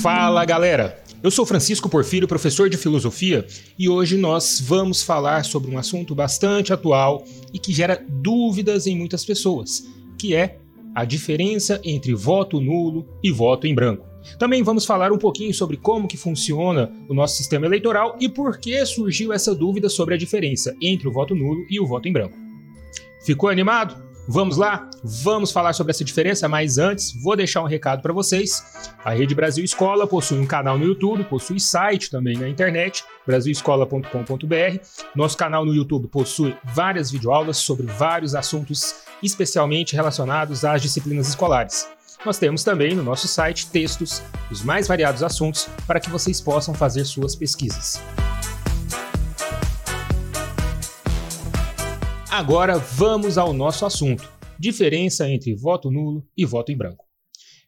Fala galera! Eu sou Francisco Porfírio, professor de filosofia, e hoje nós vamos falar sobre um assunto bastante atual e que gera dúvidas em muitas pessoas, que é a diferença entre voto nulo e voto em branco. Também vamos falar um pouquinho sobre como que funciona o nosso sistema eleitoral e por que surgiu essa dúvida sobre a diferença entre o voto nulo e o voto em branco. Ficou animado? Vamos lá? Vamos falar sobre essa diferença, mas antes vou deixar um recado para vocês. A Rede Brasil Escola possui um canal no YouTube, possui site também na internet, brasilescola.com.br. Nosso canal no YouTube possui várias videoaulas sobre vários assuntos especialmente relacionados às disciplinas escolares. Nós temos também no nosso site textos dos mais variados assuntos para que vocês possam fazer suas pesquisas. Agora vamos ao nosso assunto: diferença entre voto nulo e voto em branco.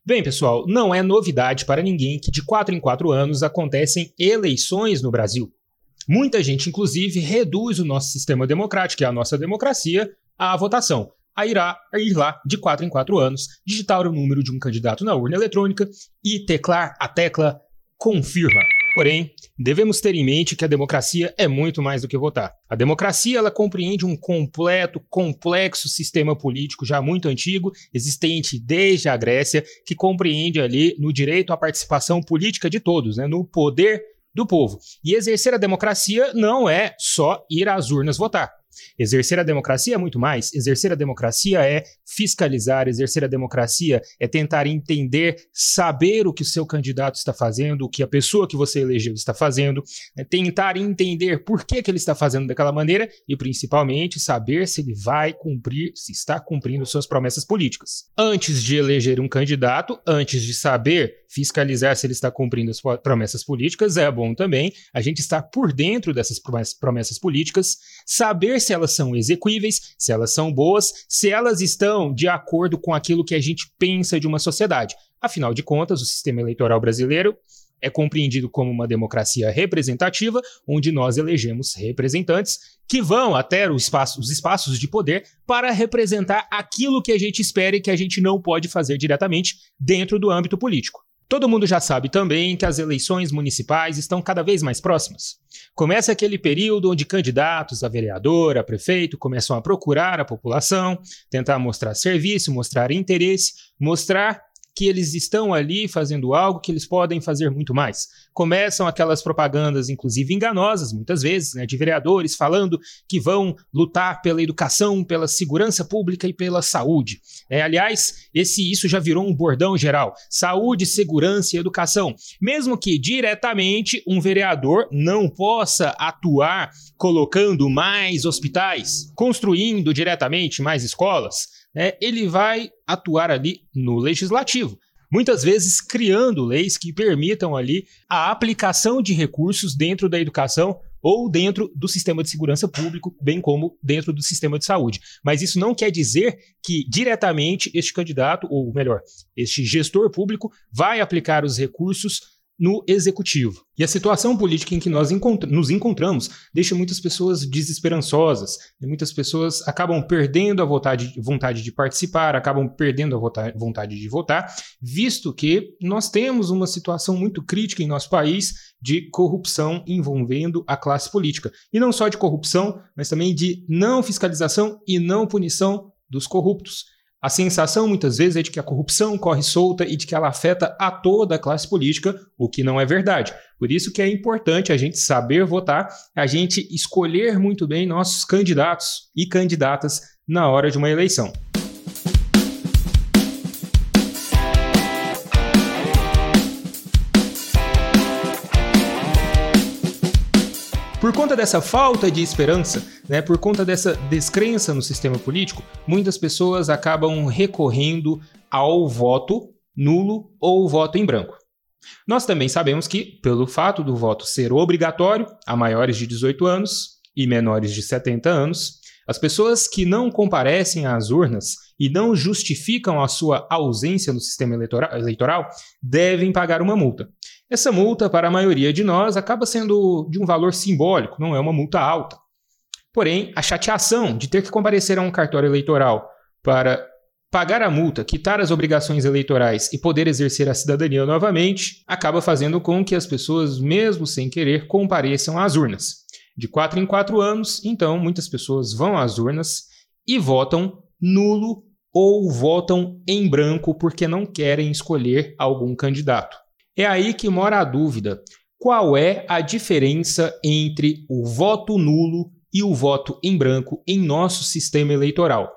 Bem, pessoal, não é novidade para ninguém que de 4 em 4 anos acontecem eleições no Brasil. Muita gente, inclusive, reduz o nosso sistema democrático e a nossa democracia à votação, a irá ir lá de 4 em 4 anos, digitar o número de um candidato na urna eletrônica e teclar a tecla confirma. Porém, devemos ter em mente que a democracia é muito mais do que votar. A democracia ela compreende um completo, complexo sistema político já muito antigo, existente desde a Grécia, que compreende ali no direito à participação política de todos, né, no poder do povo. E exercer a democracia não é só ir às urnas votar. Exercer a democracia é muito mais. Exercer a democracia é fiscalizar, exercer a democracia é tentar entender, saber o que o seu candidato está fazendo, o que a pessoa que você elegeu está fazendo, é tentar entender por que, que ele está fazendo daquela maneira e, principalmente, saber se ele vai cumprir, se está cumprindo suas promessas políticas. Antes de eleger um candidato, antes de saber fiscalizar se ele está cumprindo as promessas políticas, é bom também a gente estar por dentro dessas promessas políticas, saber se elas são execuíveis, se elas são boas, se elas estão de acordo com aquilo que a gente pensa de uma sociedade. Afinal de contas, o sistema eleitoral brasileiro é compreendido como uma democracia representativa, onde nós elegemos representantes que vão até espaço, os espaços de poder para representar aquilo que a gente espera e que a gente não pode fazer diretamente dentro do âmbito político. Todo mundo já sabe também que as eleições municipais estão cada vez mais próximas. Começa aquele período onde candidatos a vereador, a prefeito começam a procurar a população, tentar mostrar serviço, mostrar interesse, mostrar que eles estão ali fazendo algo que eles podem fazer muito mais. Começam aquelas propagandas, inclusive enganosas, muitas vezes, né, de vereadores falando que vão lutar pela educação, pela segurança pública e pela saúde. É, aliás, esse isso já virou um bordão geral: saúde, segurança e educação. Mesmo que diretamente um vereador não possa atuar colocando mais hospitais, construindo diretamente mais escolas é, ele vai atuar ali no legislativo. Muitas vezes criando leis que permitam ali a aplicação de recursos dentro da educação ou dentro do sistema de segurança público, bem como dentro do sistema de saúde. Mas isso não quer dizer que diretamente este candidato, ou melhor, este gestor público, vai aplicar os recursos no executivo. E a situação política em que nós nos encontramos deixa muitas pessoas desesperançosas. muitas pessoas acabam perdendo a vontade, vontade de participar, acabam perdendo a vontade de votar, visto que nós temos uma situação muito crítica em nosso país de corrupção envolvendo a classe política. E não só de corrupção, mas também de não fiscalização e não punição dos corruptos. A sensação muitas vezes é de que a corrupção corre solta e de que ela afeta a toda a classe política, o que não é verdade. Por isso que é importante a gente saber votar, a gente escolher muito bem nossos candidatos e candidatas na hora de uma eleição. Por conta dessa falta de esperança, né, por conta dessa descrença no sistema político, muitas pessoas acabam recorrendo ao voto nulo ou voto em branco. Nós também sabemos que, pelo fato do voto ser obrigatório a maiores de 18 anos e menores de 70 anos, as pessoas que não comparecem às urnas e não justificam a sua ausência no sistema eleitoral devem pagar uma multa. Essa multa, para a maioria de nós, acaba sendo de um valor simbólico, não é uma multa alta. Porém, a chateação de ter que comparecer a um cartório eleitoral para pagar a multa, quitar as obrigações eleitorais e poder exercer a cidadania novamente, acaba fazendo com que as pessoas, mesmo sem querer, compareçam às urnas. De quatro em quatro anos, então, muitas pessoas vão às urnas e votam nulo ou votam em branco porque não querem escolher algum candidato. É aí que mora a dúvida. Qual é a diferença entre o voto nulo e o voto em branco em nosso sistema eleitoral?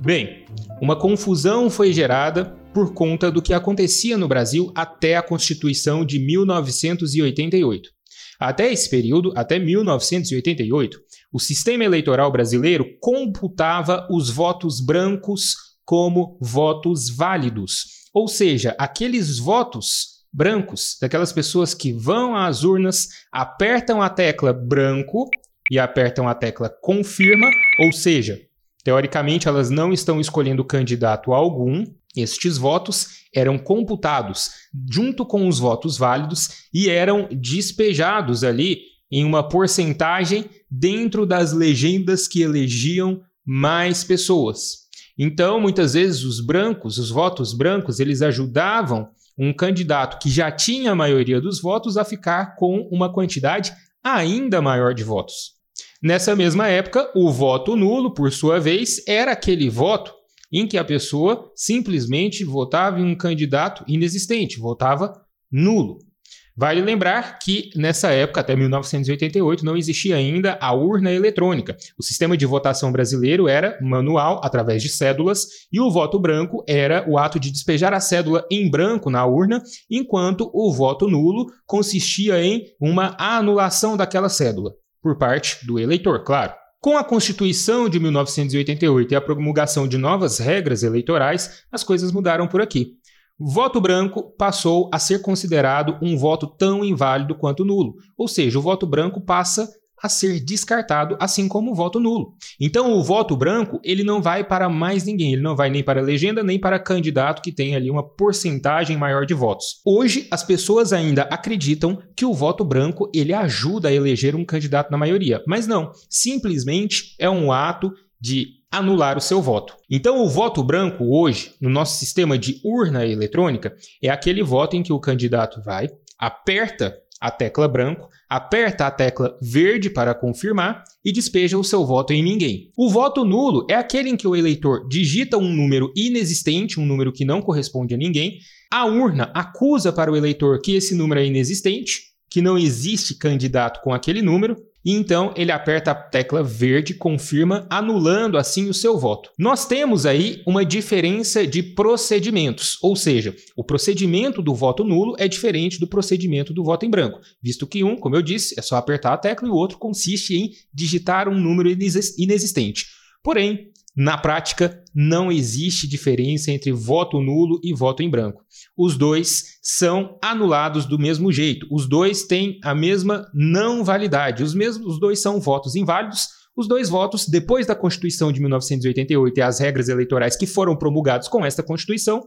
Bem, uma confusão foi gerada por conta do que acontecia no Brasil até a Constituição de 1988. Até esse período, até 1988, o sistema eleitoral brasileiro computava os votos brancos como votos válidos, ou seja, aqueles votos brancos daquelas pessoas que vão às urnas, apertam a tecla branco e apertam a tecla confirma, ou seja, Teoricamente, elas não estão escolhendo candidato algum. Estes votos eram computados junto com os votos válidos e eram despejados ali em uma porcentagem dentro das legendas que elegiam mais pessoas. Então, muitas vezes os brancos, os votos brancos, eles ajudavam um candidato que já tinha a maioria dos votos a ficar com uma quantidade ainda maior de votos. Nessa mesma época, o voto nulo, por sua vez, era aquele voto em que a pessoa simplesmente votava em um candidato inexistente, votava nulo. Vale lembrar que nessa época, até 1988, não existia ainda a urna eletrônica. O sistema de votação brasileiro era manual, através de cédulas, e o voto branco era o ato de despejar a cédula em branco na urna, enquanto o voto nulo consistia em uma anulação daquela cédula por parte do eleitor, claro. Com a Constituição de 1988 e a promulgação de novas regras eleitorais, as coisas mudaram por aqui. Voto branco passou a ser considerado um voto tão inválido quanto nulo, ou seja, o voto branco passa a ser descartado, assim como o voto nulo. Então, o voto branco ele não vai para mais ninguém, ele não vai nem para legenda nem para candidato que tem ali uma porcentagem maior de votos. Hoje, as pessoas ainda acreditam que o voto branco ele ajuda a eleger um candidato na maioria, mas não. Simplesmente é um ato de anular o seu voto. Então, o voto branco hoje, no nosso sistema de urna eletrônica, é aquele voto em que o candidato vai, aperta a tecla branco, aperta a tecla verde para confirmar e despeja o seu voto em ninguém. O voto nulo é aquele em que o eleitor digita um número inexistente, um número que não corresponde a ninguém, a urna acusa para o eleitor que esse número é inexistente, que não existe candidato com aquele número, e então ele aperta a tecla verde, confirma, anulando assim o seu voto. Nós temos aí uma diferença de procedimentos, ou seja, o procedimento do voto nulo é diferente do procedimento do voto em branco, visto que um, como eu disse, é só apertar a tecla e o outro consiste em digitar um número inexistente. Porém, na prática, não existe diferença entre voto nulo e voto em branco. Os dois são anulados do mesmo jeito. Os dois têm a mesma não validade. Os, mesmos, os dois são votos inválidos. Os dois votos, depois da Constituição de 1988 e as regras eleitorais que foram promulgadas com esta Constituição,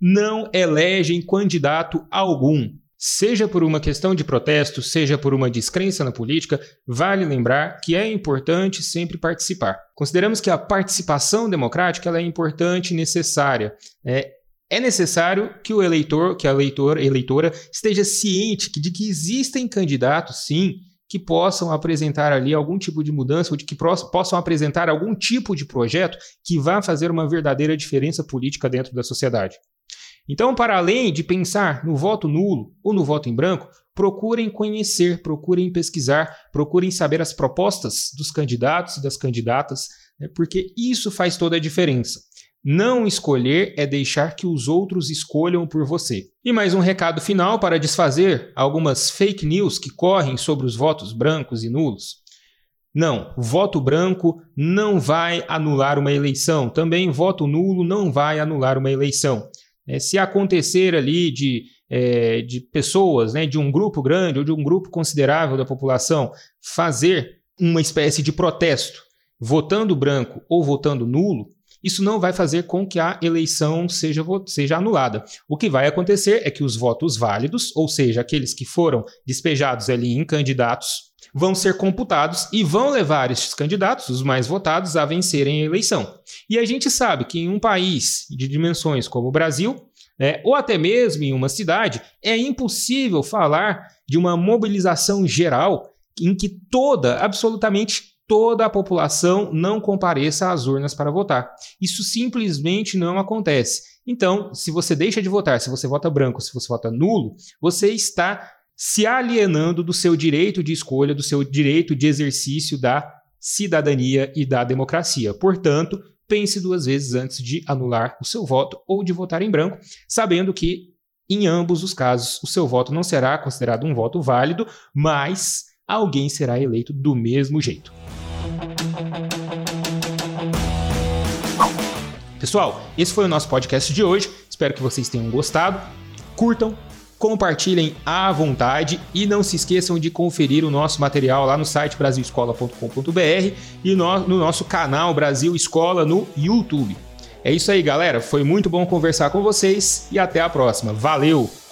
não elegem candidato algum. Seja por uma questão de protesto, seja por uma descrença na política, vale lembrar que é importante sempre participar. Consideramos que a participação democrática é importante e necessária. É, é necessário que o eleitor, que a eleitor, eleitora esteja ciente de que existem candidatos, sim, que possam apresentar ali algum tipo de mudança ou de que possam apresentar algum tipo de projeto que vá fazer uma verdadeira diferença política dentro da sociedade. Então, para além de pensar no voto nulo ou no voto em branco, procurem conhecer, procurem pesquisar, procurem saber as propostas dos candidatos e das candidatas, né, porque isso faz toda a diferença. Não escolher é deixar que os outros escolham por você. E mais um recado final para desfazer algumas fake news que correm sobre os votos brancos e nulos. Não, voto branco não vai anular uma eleição. Também voto nulo não vai anular uma eleição. É, se acontecer ali de, é, de pessoas, né, de um grupo grande ou de um grupo considerável da população fazer uma espécie de protesto, votando branco ou votando nulo, isso não vai fazer com que a eleição seja, seja anulada. O que vai acontecer é que os votos válidos, ou seja, aqueles que foram despejados ali em candidatos, vão ser computados e vão levar estes candidatos, os mais votados, a vencerem a eleição. E a gente sabe que em um país de dimensões como o Brasil, é, ou até mesmo em uma cidade, é impossível falar de uma mobilização geral em que toda, absolutamente toda a população não compareça às urnas para votar. Isso simplesmente não acontece. Então, se você deixa de votar, se você vota branco, se você vota nulo, você está se alienando do seu direito de escolha, do seu direito de exercício da cidadania e da democracia. Portanto, pense duas vezes antes de anular o seu voto ou de votar em branco, sabendo que em ambos os casos o seu voto não será considerado um voto válido, mas alguém será eleito do mesmo jeito. Pessoal, esse foi o nosso podcast de hoje. Espero que vocês tenham gostado. Curtam, compartilhem à vontade e não se esqueçam de conferir o nosso material lá no site brasilescola.com.br e no, no nosso canal Brasil Escola no YouTube. É isso aí, galera. Foi muito bom conversar com vocês e até a próxima. Valeu!